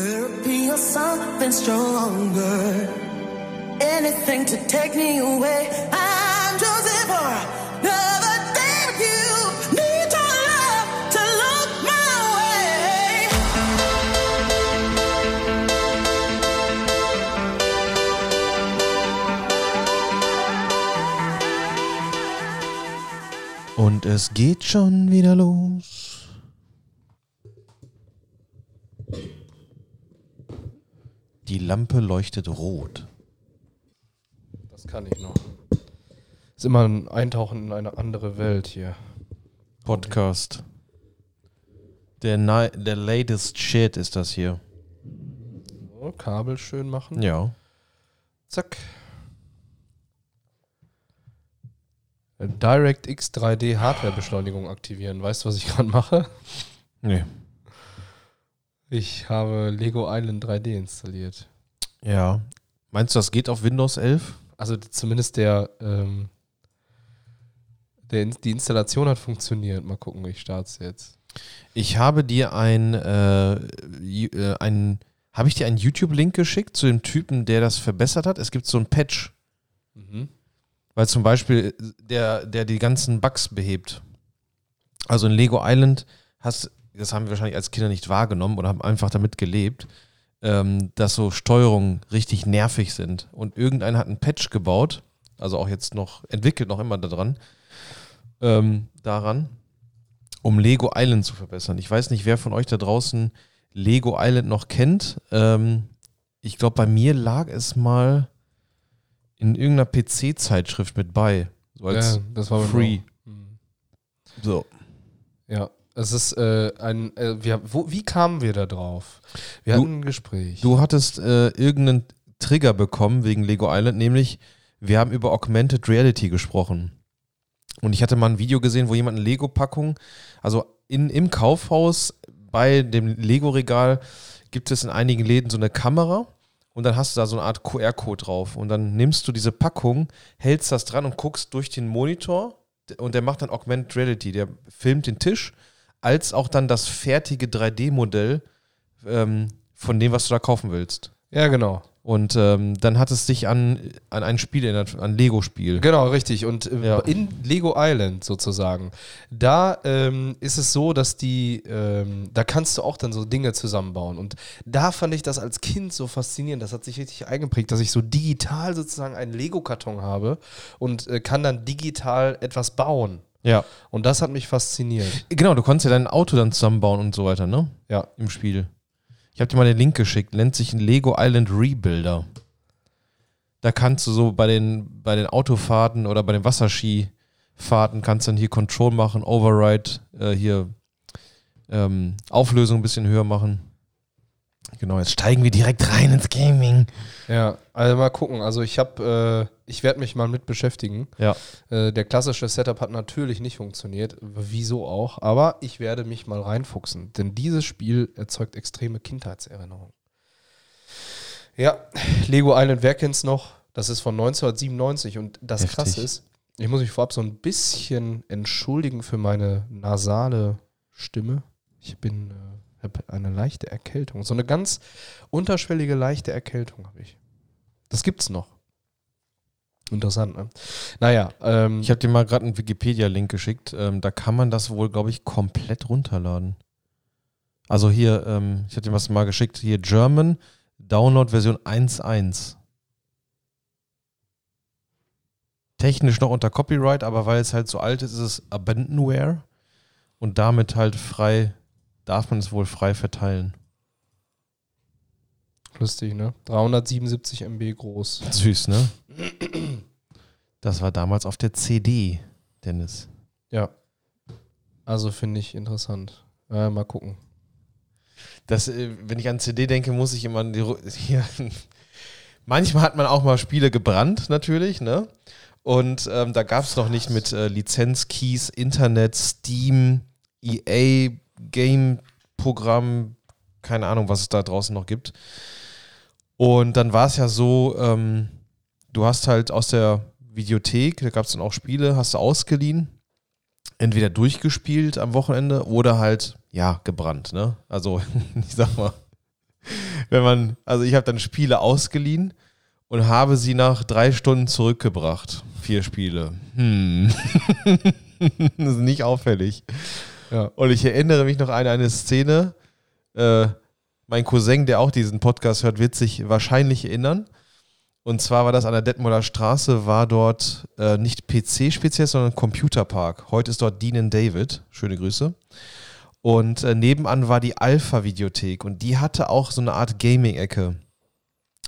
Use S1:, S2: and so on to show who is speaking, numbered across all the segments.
S1: Therapy or to take me away.
S2: Und es geht schon wieder los. Lampe leuchtet rot.
S3: Das kann ich noch. Ist immer ein Eintauchen in eine andere Welt hier.
S2: Podcast. Der, der latest shit ist das hier.
S3: So, Kabel schön machen.
S2: Ja.
S3: Zack. Äh, DirectX 3D Hardwarebeschleunigung aktivieren. Weißt du, was ich gerade mache?
S2: Nee.
S3: Ich habe Lego Island 3D installiert.
S2: Ja. Meinst du, das geht auf Windows 11?
S3: Also zumindest der, ähm, der die Installation hat funktioniert. Mal gucken, ich starte es jetzt.
S2: Ich habe dir ein, äh, äh, ein habe ich dir einen YouTube-Link geschickt zu dem Typen, der das verbessert hat? Es gibt so einen Patch,
S3: Mhm.
S2: weil zum Beispiel der, der die ganzen Bugs behebt. Also in Lego Island hast, das haben wir wahrscheinlich als Kinder nicht wahrgenommen oder haben einfach damit gelebt, ähm, dass so Steuerungen richtig nervig sind. Und irgendeiner hat einen Patch gebaut, also auch jetzt noch, entwickelt noch immer daran, ähm, daran, um Lego Island zu verbessern. Ich weiß nicht, wer von euch da draußen Lego Island noch kennt. Ähm, ich glaube, bei mir lag es mal in irgendeiner PC-Zeitschrift mit bei. So als
S3: ja, das war
S2: Free.
S3: Mhm.
S2: So.
S3: Ja, es ist äh, ein. Äh, wir, wo, wie kamen wir da drauf? Wir
S2: Du-
S3: hatten ein Gespräch.
S2: Du hattest äh, irgendeinen Trigger bekommen wegen Lego Island, nämlich wir haben über Augmented Reality gesprochen. Und ich hatte mal ein Video gesehen, wo jemand eine Lego-Packung, also in, im Kaufhaus bei dem Lego-Regal gibt es in einigen Läden so eine Kamera und dann hast du da so eine Art QR-Code drauf. Und dann nimmst du diese Packung, hältst das dran und guckst durch den Monitor und der macht dann Augmented Reality. Der filmt den Tisch, als auch dann das fertige 3D-Modell ähm, von dem, was du da kaufen willst.
S3: ja, genau.
S2: Und ähm, dann hat es dich an, an ein Spiel erinnert, an Lego-Spiel.
S3: Genau, richtig. Und äh,
S2: Ja.
S3: in Lego Island sozusagen, da ähm, ist es so, dass die, ähm, da kannst du auch dann so Dinge zusammenbauen. Und da fand ich das als Kind so faszinierend. Das hat sich richtig eingeprägt, dass ich so digital sozusagen einen Lego-Karton habe und äh, kann dann digital etwas bauen.
S2: Ja.
S3: Und das hat mich fasziniert.
S2: Genau, du konntest ja dein Auto dann zusammenbauen und so weiter, ne?
S3: Ja.
S2: Im Spiel. Ich habe dir mal den Link geschickt, nennt sich ein Lego Island Rebuilder. Da kannst du so bei den, bei den Autofahrten oder bei den Wasserskifahrten kannst du dann hier Control machen, Override, äh, hier ähm, Auflösung ein bisschen höher machen. Genau, jetzt steigen wir direkt rein ins Gaming.
S3: Ja, also mal gucken. Also ich habe, äh, ich werde mich mal mit beschäftigen.
S2: Ja.
S3: Äh, der klassische Setup hat natürlich nicht funktioniert, wieso auch, aber ich werde mich mal reinfuchsen, denn dieses Spiel erzeugt extreme Kindheitserinnerungen. Ja, Lego Island, wer kennt's noch? Das ist von 1997 und das
S2: Heftig.
S3: Krasse ist, ich muss mich vorab so ein bisschen entschuldigen für meine nasale Stimme. Ich bin, äh, habe eine leichte Erkältung, so eine ganz unterschwellige leichte Erkältung habe ich. Das gibt's noch. Interessant, ne? Naja, ähm,
S2: Ich habe dir mal gerade einen Wikipedia-Link geschickt. Ähm, da kann man das wohl, glaube ich, komplett runterladen. Also hier, ähm, ich hatte dir was mal geschickt, hier German Download Version 1.1. Technisch noch unter Copyright, aber weil es halt so alt ist, ist es Abandonware und damit halt frei, darf man es wohl frei verteilen.
S3: lustig, ne? 377 MB groß.
S2: Süß, ne? Das war damals auf der CD, Dennis.
S3: Ja. Also finde ich interessant. Äh, mal gucken.
S2: Das, äh, wenn ich an CD denke, muss ich immer an die, hier. Manchmal hat man auch mal Spiele gebrannt, natürlich, ne? Und ähm, da gab es noch nicht mit äh, Lizenzkeys, Internet, Steam, EA, Game-Programm, keine Ahnung, was es da draußen noch gibt. Und dann war es ja so, ähm, du hast halt aus der Videothek, da gab es dann auch Spiele, hast du ausgeliehen, entweder durchgespielt am Wochenende oder halt, ja, gebrannt, ne? Also, ich sag mal, wenn man, also ich habe dann Spiele ausgeliehen und habe sie nach drei Stunden zurückgebracht. Vier Spiele. Hm. das ist nicht auffällig.
S3: Ja.
S2: Und ich erinnere mich noch an eine Szene. Äh, mein Cousin, der auch diesen Podcast hört, wird sich wahrscheinlich erinnern. Und zwar war das an der Detmolder Straße, war dort äh, nicht PC speziell, sondern Computerpark. Heute ist dort Dean David. Schöne Grüße. Und äh, nebenan war die Alpha-Videothek und die hatte auch so eine Art Gaming-Ecke.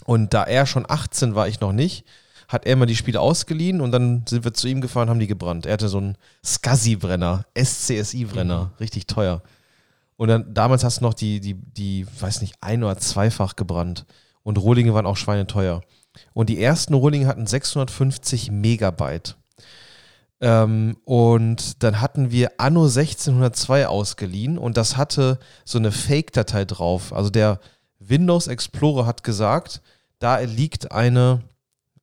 S2: Und da er schon 18 war, ich noch nicht, hat er mal die Spiele ausgeliehen und dann sind wir zu ihm gefahren, haben die gebrannt. Er hatte so einen SCSI-Brenner, SCSI-Brenner, richtig teuer. Und dann damals hast du noch die, die, die, weiß nicht, ein- oder zweifach gebrannt. Und Rohlinge waren auch schweineteuer. Und die ersten Rohlinge hatten 650 Megabyte. Ähm, und dann hatten wir Anno 1602 ausgeliehen und das hatte so eine Fake-Datei drauf. Also der Windows Explorer hat gesagt, da liegt eine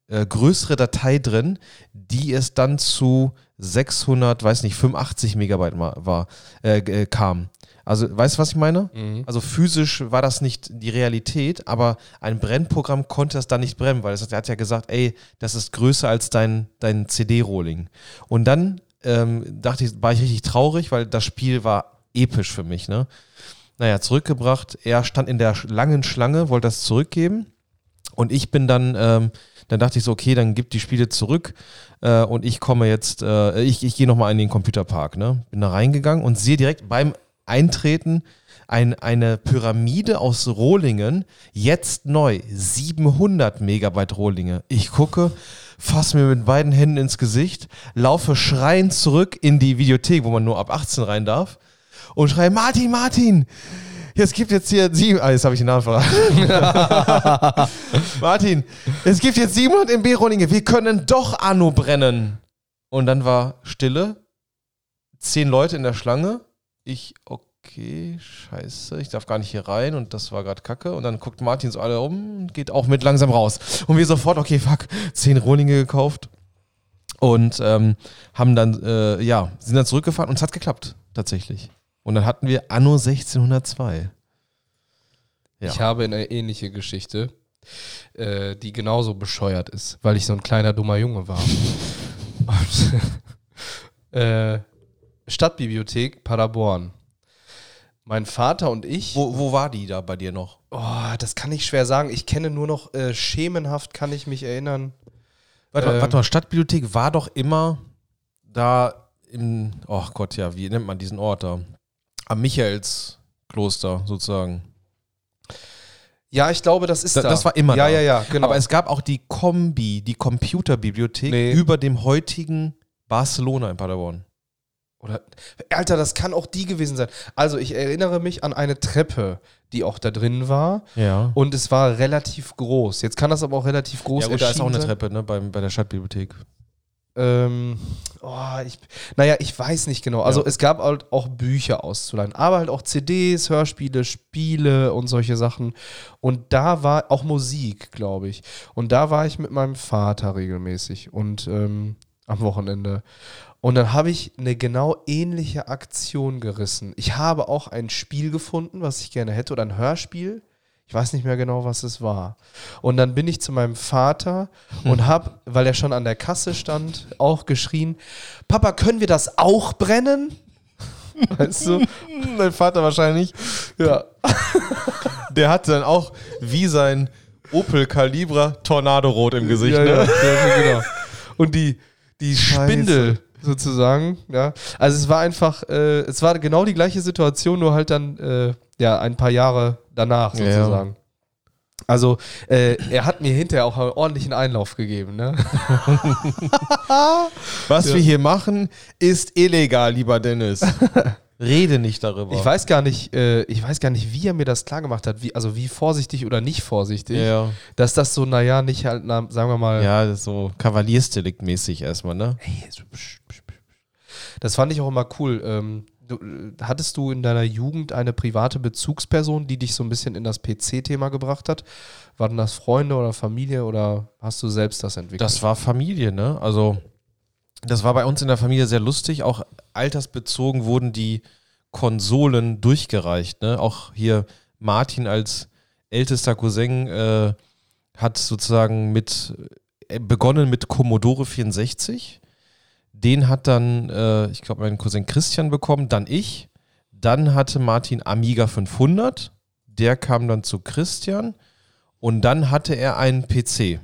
S2: äh, größere Datei drin, die es dann zu 600, weiß nicht, 85 Megabyte war, äh, äh, kam. Also, weißt du, was ich meine? Also physisch war das nicht die Realität, aber ein Brennprogramm konnte das dann nicht brennen, weil es, er hat ja gesagt, ey, das ist größer als dein, dein CD-Rolling. Und dann ähm, dachte ich, war ich richtig traurig, weil das Spiel war episch für mich, ne? Naja, zurückgebracht. Er stand in der langen Schlange, wollte das zurückgeben. Und ich bin dann, ähm, dann dachte ich so, okay, dann gib die Spiele zurück äh, und ich komme jetzt, äh, ich, ich gehe nochmal in den Computerpark, ne? Bin da reingegangen und sehe direkt beim Eintreten ein, eine Pyramide aus Rohlingen, jetzt neu, 700 Megabyte Rohlinge. Ich gucke, fasse mir mit beiden Händen ins Gesicht, laufe schreiend zurück in die Videothek, wo man nur ab 18 rein darf und schreie, Martin, Martin, es gibt jetzt hier sieben, ah, jetzt habe ich den Namen verraten. Martin, es gibt jetzt 700 MB Rohlinge, wir können doch Anno brennen. Und dann war Stille, zehn Leute in der Schlange, ich, okay, scheiße, ich darf gar nicht hier rein und das war gerade kacke. Und dann guckt Martin so alle um und geht auch mit langsam raus. Und wir sofort, okay, fuck, zehn Rohlinge gekauft. Und ähm, haben dann, äh, ja, sind dann zurückgefahren und es hat geklappt, tatsächlich. Und dann hatten wir Anno 1602. Ja.
S3: Ich habe eine ähnliche Geschichte, äh, die genauso bescheuert ist, weil ich so ein kleiner dummer Junge war. Und, äh, Stadtbibliothek Paderborn. Mein Vater und ich.
S2: Wo, wo war die da bei dir noch?
S3: Oh, das kann ich schwer sagen. Ich kenne nur noch äh, schemenhaft, kann ich mich erinnern.
S2: Warte, mal,
S3: Ähm.
S2: warte mal, Stadtbibliothek war doch immer da im, oh Gott, ja, wie nennt man diesen Ort da? Am Michaelskloster sozusagen.
S3: Ja, ich glaube, das ist
S2: Da-
S3: da.
S2: das war immer
S3: Ja,
S2: da.
S3: ja, ja, genau.
S2: Aber es gab auch die Kombi, die Computerbibliothek
S3: Nee.
S2: über dem heutigen Barcelona in Paderborn.
S3: Oder, Alter, das kann auch die gewesen sein. Also, ich erinnere mich an eine Treppe, die auch da drin war.
S2: Ja.
S3: Und es war relativ groß. Jetzt kann das aber auch relativ groß
S2: Ja, gut, da ist auch eine
S3: sein.
S2: Treppe, ne, beim, bei der Stadtbibliothek.
S3: Ähm, oh, ich, naja, ich weiß nicht genau. Also
S2: Ja.
S3: es gab halt auch Bücher auszuleihen, aber halt auch CDs, Hörspiele, Spiele und solche Sachen. Und da war auch Musik, glaube ich. Und da war ich mit meinem Vater regelmäßig und ähm, am Wochenende. Und dann habe ich eine genau ähnliche Aktion gerissen. Ich habe auch ein Spiel gefunden, was ich gerne hätte, oder ein Hörspiel. Ich weiß nicht mehr genau, was es war. Und dann bin ich zu meinem Vater und habe, weil er schon an der Kasse stand, auch geschrien: Papa, können wir das auch brennen? Weißt du?
S2: Mein Vater wahrscheinlich.
S3: Ja.
S2: Der hatte dann auch wie sein Opel Calibra Tornado-Rot im Gesicht.
S3: ja,
S2: ne?
S3: ja, ja, genau. Und die, die Spindel sozusagen, ja. Also es war einfach, äh, es war genau die gleiche Situation, nur halt dann, äh, ja, ein paar Jahre danach
S2: Ja.
S3: sozusagen. Also, äh, er hat mir hinterher auch einen ordentlichen Einlauf gegeben, ne?
S2: Was
S3: Ja.
S2: wir hier machen, ist illegal, lieber Dennis. Rede nicht darüber.
S3: Ich weiß gar nicht, äh, ich weiß gar nicht, wie er mir das klar gemacht hat, wie, also wie vorsichtig oder nicht vorsichtig,
S2: Ja,
S3: dass das so, naja, nicht halt, na, sagen wir mal,
S2: ja, so Kavaliersdelikt-mäßig erstmal, ne?
S3: Hey. Das fand ich auch immer cool. Ähm, du, äh, hattest du in deiner Jugend eine private Bezugsperson, die dich so ein bisschen in das PC-Thema gebracht hat? Waren das Freunde oder Familie oder hast du selbst das entwickelt?
S2: Das war Familie, ne? Also, das war bei uns in der Familie sehr lustig. Auch altersbezogen wurden die Konsolen durchgereicht, ne? Auch hier Martin als ältester Cousin äh, hat sozusagen mit äh, begonnen mit Commodore 64. Den hat dann, äh, ich glaube, mein Cousin Christian bekommen, dann ich. Dann hatte Martin Amiga 500. Der kam dann zu Christian. Und dann hatte er einen PC.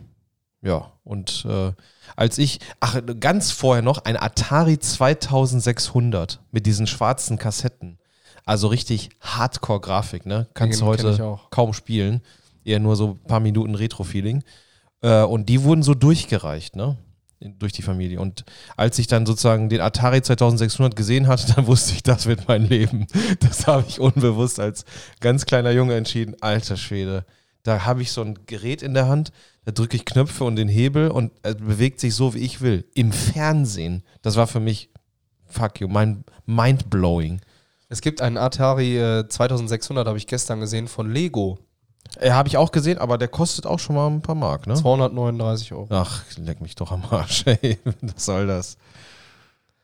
S2: Ja, und äh, als ich, ach, ganz vorher noch, ein Atari 2600 mit diesen schwarzen Kassetten. Also richtig Hardcore-Grafik, ne? Kannst du heute kaum spielen. Eher nur so ein paar Minuten Retro-Feeling. Äh, und die wurden so durchgereicht, ne? Durch die Familie. Und als ich dann sozusagen den Atari 2600 gesehen hatte, dann wusste ich, das wird mein Leben. Das habe ich unbewusst als ganz kleiner Junge entschieden. Alter Schwede. Da habe ich so ein Gerät in der Hand, da drücke ich Knöpfe und den Hebel und er bewegt sich so, wie ich will. Im Fernsehen. Das war für mich, fuck you, mein mind-blowing.
S3: Es gibt einen Atari äh, 2600, habe ich gestern gesehen, von Lego.
S2: Äh, habe ich auch gesehen, aber der kostet auch schon mal ein paar Mark, ne?
S3: 239 Euro.
S2: Ach, leck mich doch am Arsch, ey. Was soll das?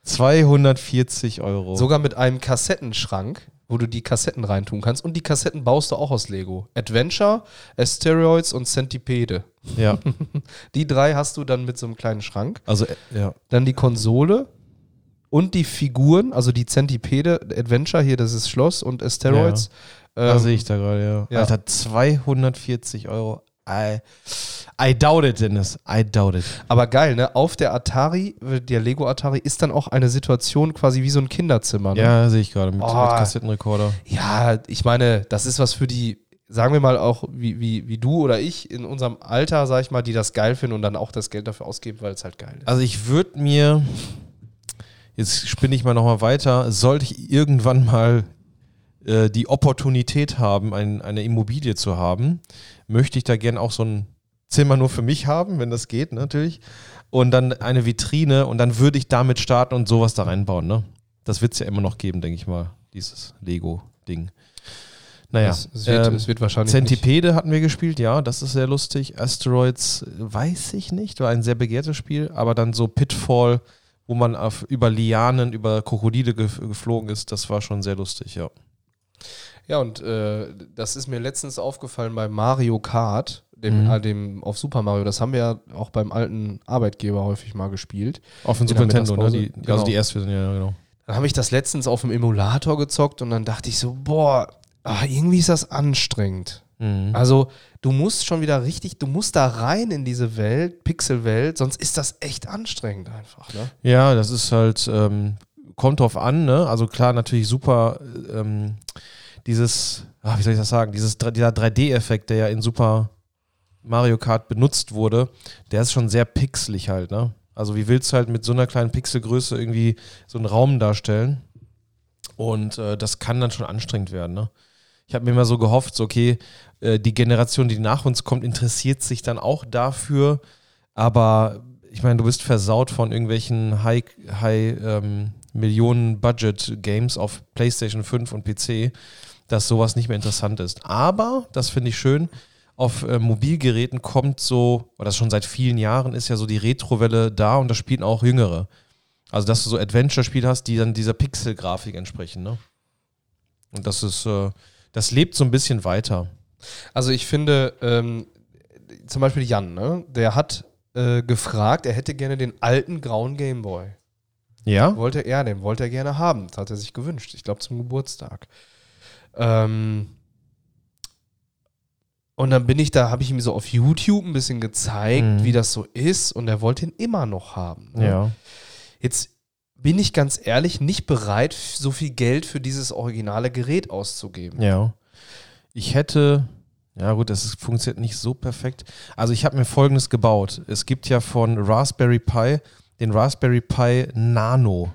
S2: 240 Euro.
S3: Sogar mit einem Kassettenschrank, wo du die Kassetten reintun kannst. Und die Kassetten baust du auch aus Lego. Adventure, Asteroids und Centipede.
S2: ja.
S3: Die drei hast du dann mit so einem kleinen Schrank.
S2: Also, äh, ja.
S3: Dann die Konsole und die Figuren, also die Centipede, Adventure hier, das ist Schloss und Asteroids.
S2: Da
S3: Ähm,
S2: sehe ich da gerade, ja.
S3: ja.
S2: Alter, 240 Euro. I, I doubt it, Dennis. I doubt it.
S3: Aber geil, ne? Auf der Atari, der Lego Atari, ist dann auch eine Situation quasi wie so ein Kinderzimmer. Ne?
S2: Ja, sehe ich gerade mit,
S3: Oh.
S2: mit Kassettenrekorder.
S3: Ja, ich meine, das ist was für die, sagen wir mal auch wie, wie, wie du oder ich in unserem Alter, sag ich mal, die das geil finden und dann auch das Geld dafür ausgeben, weil es halt geil ist.
S2: Also ich würde mir, jetzt spinne ich mal nochmal weiter, sollte ich irgendwann mal äh, die Opportunität haben, ein, eine Immobilie zu haben, möchte ich da gern auch so ein Zimmer nur für mich haben, wenn das geht, natürlich. Und dann eine Vitrine und dann würde ich damit starten und sowas da reinbauen, ne? Das wird es ja immer noch geben, denke ich mal, dieses Lego-Ding. Naja,
S3: es, es, wird,
S2: ähm,
S3: es wird wahrscheinlich. nicht-
S2: Centipede hatten wir gespielt, ja, das ist sehr lustig. Asteroids weiß ich nicht, war ein sehr begehrtes Spiel, aber dann so Pitfall, wo man auf, über Lianen, über Krokodile gef geflogen ist, das war schon sehr lustig, ja.
S3: Ja, und äh, das ist mir letztens aufgefallen bei Mario Kart, dem,
S2: Mhm.
S3: äh, dem auf Super Mario. Das haben wir ja auch beim alten Arbeitgeber häufig mal gespielt.
S2: Auf dem Super Nintendo, ne?
S3: Mittagspause,
S2: Die,
S3: genau.
S2: Also die erste Version, ja, genau.
S3: Dann habe ich das letztens auf dem Emulator gezockt und dann dachte ich so, boah, ah, irgendwie ist das anstrengend.
S2: Mhm.
S3: Also, du musst schon wieder richtig, du musst da rein in diese Welt, Pixelwelt, sonst ist das echt anstrengend einfach, ne?
S2: Ja, das ist halt, ähm, kommt drauf an, ne? Also klar, natürlich super, ähm, dieses, ah, wie soll ich das sagen, dieses, dieser 3D-Effekt, der ja in Super Mario Kart benutzt wurde, der ist schon sehr pixelig halt, ne? Also wie willst du halt mit so einer kleinen Pixelgröße irgendwie so einen Raum darstellen? Und äh, das kann dann schon anstrengend werden, ne? Ich habe mir immer so gehofft, so, okay, äh, die Generation, die nach uns kommt, interessiert sich dann auch dafür, aber ich meine, du bist versaut von irgendwelchen High, High ähm, Millionen Budget Games auf PlayStation 5 und PC, dass sowas nicht mehr interessant ist. Aber, das finde ich schön, auf äh, Mobilgeräten kommt so, oder das schon seit vielen Jahren ist ja so die Retrowelle da und das spielen auch Jüngere. Also, dass du so Adventure-Spiele hast, die dann dieser Pixel-Grafik entsprechen, ne? Und das ist, äh, das lebt so ein bisschen weiter.
S3: Also ich finde, ähm, zum Beispiel Jan, ne? Der hat äh, gefragt, er hätte gerne den alten grauen Gameboy.
S2: Ja?
S3: Wollte er, den wollte er gerne haben. Das hat er sich gewünscht. Ich glaube zum Geburtstag. Ähm, und dann bin ich da, habe ich ihm so auf YouTube ein bisschen gezeigt,
S2: Mhm.
S3: wie das so ist. Und er wollte ihn immer noch haben. ne?
S2: Ja.
S3: Jetzt bin ich ganz ehrlich nicht bereit, so viel Geld für dieses originale Gerät auszugeben.
S2: Ja. Ich hätte, ja gut, das funktioniert nicht so perfekt. Also ich habe mir folgendes gebaut. Es gibt ja von Raspberry Pi den Raspberry Pi Nano.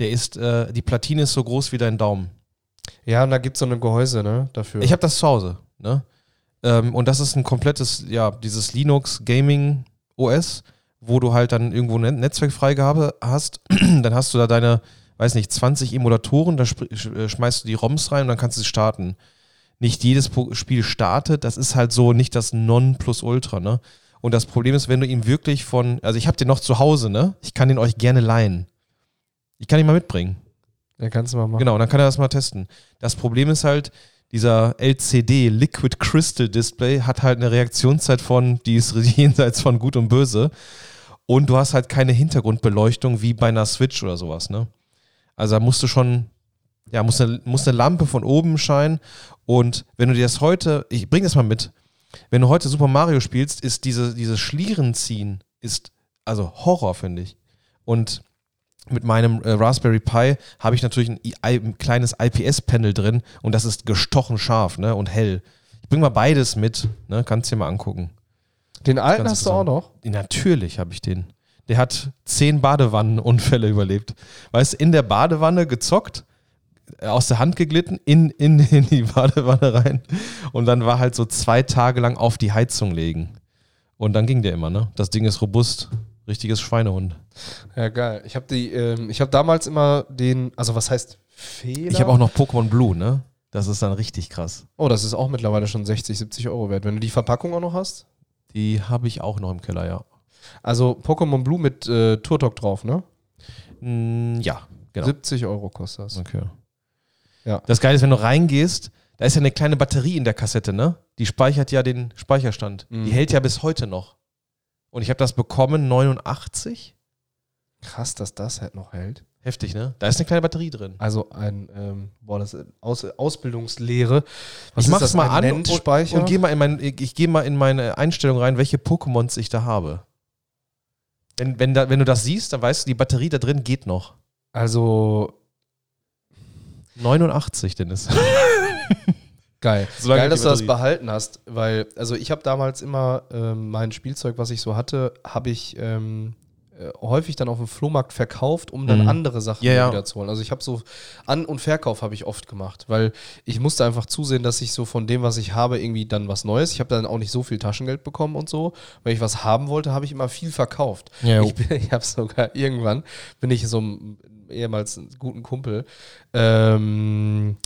S2: Der ist, äh, die Platine ist so groß wie dein Daumen.
S3: Ja, und da gibt es so eine Gehäuse, ne? Dafür.
S2: Ich habe das zu Hause, ne? Ähm, und das ist ein komplettes, ja, dieses Linux Gaming OS, wo du halt dann irgendwo eine Netzwerkfreigabe hast. dann hast du da deine, weiß nicht, 20 Emulatoren, da äh, schmeißt du die ROMs rein und dann kannst du sie starten. Nicht jedes Spiel startet, das ist halt so nicht das Non-Plus-Ultra, ne? Und das Problem ist, wenn du ihn wirklich von, also ich habe den noch zu Hause, ne? Ich kann den euch gerne leihen. Ich kann ihn mal mitbringen.
S3: ja, kannst du mal machen.
S2: Genau, dann kann er das mal testen. Das Problem ist halt, dieser LCD, Liquid Crystal Display, hat halt eine Reaktionszeit von, die ist jenseits von Gut und Böse. Und du hast halt keine Hintergrundbeleuchtung wie bei einer Switch oder sowas, ne? Also da musst du schon, ja, muss eine, muss eine Lampe von oben scheinen. Und wenn du dir das heute, ich bring das mal mit, wenn du heute Super Mario spielst, ist diese, dieses Schlierenziehen, ist also Horror, finde ich. Und mit meinem äh, Raspberry Pi habe ich natürlich ein, ein kleines IPS-Panel drin und das ist gestochen scharf ne, und hell. Ich bringe mal beides mit, ne, kannst du dir mal angucken.
S3: Den alten hast du auch noch?
S2: Natürlich habe ich den. Der hat zehn Badewannenunfälle überlebt. Weißt du, in der Badewanne gezockt, aus der Hand geglitten, in, in, in die Badewanne rein und dann war halt so zwei Tage lang auf die Heizung legen. Und dann ging der immer, ne? Das Ding ist robust. Richtiges Schweinehund.
S3: Ja, geil. Ich habe die, ähm, ich habe damals immer den, also was heißt Fehler?
S2: Ich habe auch noch Pokémon Blue, ne? Das ist dann richtig krass.
S3: Oh, das ist auch mittlerweile schon 60, 70 Euro wert. Wenn du die Verpackung auch noch hast?
S2: Die habe ich auch noch im Keller, ja.
S3: Also Pokémon Blue mit äh, Turtok drauf, ne?
S2: Mm, ja, genau.
S3: 70 Euro kostet das.
S2: Okay.
S3: Ja.
S2: Das Geile ist, wenn du reingehst, da ist ja eine kleine Batterie in der Kassette, ne? Die speichert ja den Speicherstand.
S3: Mhm.
S2: Die hält ja bis heute noch. Und ich habe das bekommen, 89.
S3: Krass, dass das halt noch hält.
S2: Heftig, ne? Da ist eine kleine Batterie drin.
S3: Also ein, ähm, boah, das ist Aus Ausbildungslehre. Was
S2: ich mach's
S3: das,
S2: mal an und, und gehe mal in mein, ich gehe mal in meine Einstellung rein, welche Pokémons ich da habe. Wenn, wenn, da, wenn du das siehst, dann weißt du, die Batterie da drin geht noch.
S3: Also
S2: 89, Dennis.
S3: geil.
S2: So lange
S3: geil, dass du das behalten hast, weil, also ich habe damals immer ähm, mein Spielzeug, was ich so hatte, habe ich ähm, äh, häufig dann auf dem Flohmarkt verkauft, um dann
S2: Mhm.
S3: andere Sachen
S2: Ja, ja.
S3: wieder zu holen. Also ich habe so An- und Verkauf habe ich oft gemacht, weil ich musste einfach zusehen, dass ich so von dem, was ich habe, irgendwie dann was Neues. Ich habe dann auch nicht so viel Taschengeld bekommen und so. Wenn ich was haben wollte, habe ich immer viel verkauft.
S2: Ja,
S3: ich bin, ich habe sogar irgendwann bin ich so einem ehemals einen guten Kumpel ähm,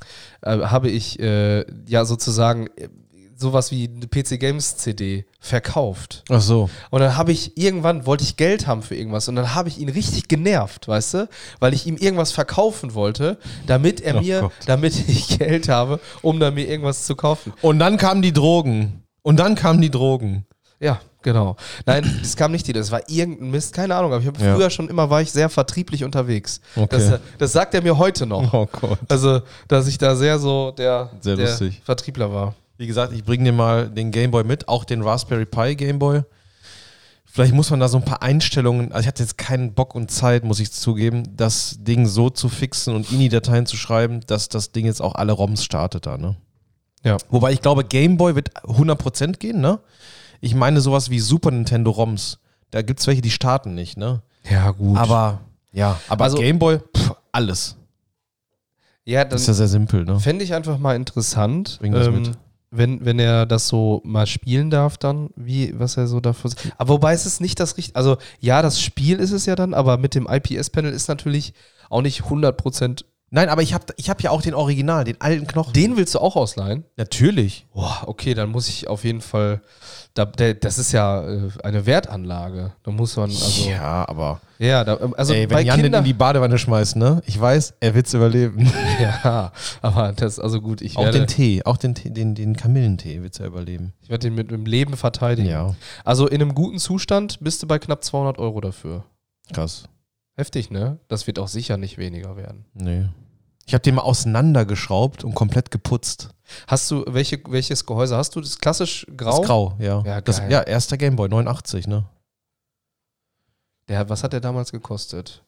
S3: äh, habe ich äh, ja sozusagen äh, sowas wie eine PC Games CD verkauft.
S2: Ach so.
S3: Und dann habe ich irgendwann, wollte ich Geld haben für irgendwas und dann habe ich ihn richtig genervt, weißt du? Weil ich ihm irgendwas verkaufen wollte, damit er
S2: Oh
S3: mir,
S2: Gott.
S3: damit ich Geld habe, um dann mir irgendwas zu kaufen.
S2: Und dann kamen die Drogen. Und dann kamen die Drogen.
S3: Ja, genau. Nein, das kam nicht die, das war irgendein Mist, keine Ahnung, aber ich habe
S2: Ja.
S3: früher schon immer, war ich sehr vertrieblich unterwegs.
S2: Okay.
S3: Das, das sagt er mir heute noch.
S2: Oh Gott.
S3: Also, dass ich da sehr so der,
S2: Sehr
S3: der. Vertriebler war.
S2: Wie gesagt, ich bringe dir mal den Gameboy mit, auch den Raspberry Pi Gameboy. Vielleicht muss man da so ein paar Einstellungen, also ich hatte jetzt keinen Bock und Zeit, muss ich zugeben, das Ding so zu fixen und INI-Dateien zu schreiben, dass das Ding jetzt auch alle ROMs startet da, ne?
S3: Ja.
S2: Wobei ich glaube, Gameboy wird 100% gehen, ne? Ich meine sowas wie Super Nintendo ROMs. Da gibt es welche, die starten nicht, ne?
S3: Ja, gut.
S2: Aber, ja, aber
S3: Also-
S2: Gameboy, pff, alles.
S3: ja, dann
S2: Das ist ja sehr simpel, ne?
S3: fände ich einfach mal interessant,
S2: Bring das mit.
S3: Wenn, wenn er das so mal spielen darf, dann, wie, was er so dafür. Aber wobei es ist nicht das richtige. Also, ja, das Spiel ist es ja dann, aber mit dem IPS-Panel ist natürlich auch nicht 100%.
S2: Nein, aber ich habe ich hab ja auch den Original, den alten Knochen.
S3: Den willst du auch ausleihen?
S2: Natürlich.
S3: Boah, okay, dann muss ich auf jeden Fall. Da, der, das ist ja äh, eine Wertanlage. Da muss man also.
S2: ja, aber
S3: Ja, da, also
S2: ey, wenn Jan den
S3: Kindern.
S2: in die Badewanne schmeißt, ne? Ich weiß, er wird's überleben.
S3: ja, aber das, also gut, ich
S2: auch
S3: werde,
S2: den Tee, auch den, Tee, den, den Kamillentee wird's er überleben.
S3: ich werde den mit dem Leben verteidigen.
S2: Ja,
S3: Also in einem guten Zustand bist du bei knapp 200 Euro dafür.
S2: krass.
S3: Heftig, ne? Das wird auch sicher nicht weniger werden.
S2: Nee. Ich habe den mal auseinandergeschraubt und komplett geputzt.
S3: Hast du, welche, welches Gehäuse hast du? Das ist klassisch grau?
S2: Das ist grau, ja.
S3: Ja,
S2: das, ja, erster Gameboy, 89, ne?
S3: Der, was hat der damals gekostet?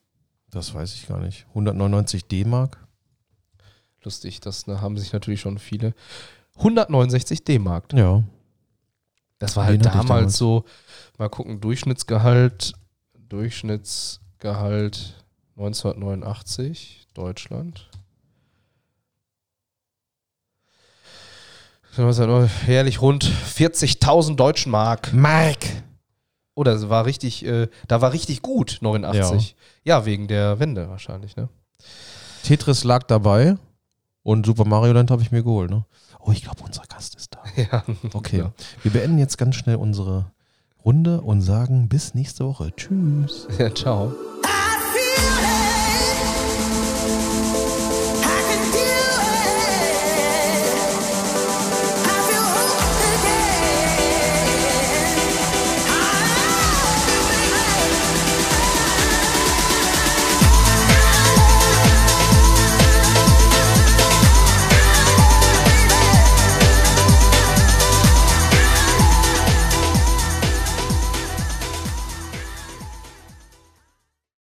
S2: Das weiß ich gar nicht. 199 D-Mark?
S3: Lustig, das ne, haben sich natürlich schon viele. 169 D-Mark.
S2: Ja.
S3: Das war halt damals,
S2: damals.
S3: so, mal gucken, Durchschnittsgehalt, Durchschnittsgehalt 1989, Deutschland. Jährlich rund 40.000 deutschen Mark.
S2: Mark!
S3: Oh, das war richtig, äh, da war richtig gut, 89. Ja. wegen der Wende wahrscheinlich, ne?
S2: Tetris lag dabei und Super Mario Land habe ich mir geholt, ne? Oh, ich glaube, unser Gast ist da.
S3: Ja.
S2: Okay.
S3: Ja.
S2: Wir beenden jetzt ganz schnell unsere Runde und sagen bis nächste Woche. Tschüss.
S3: ja ciao.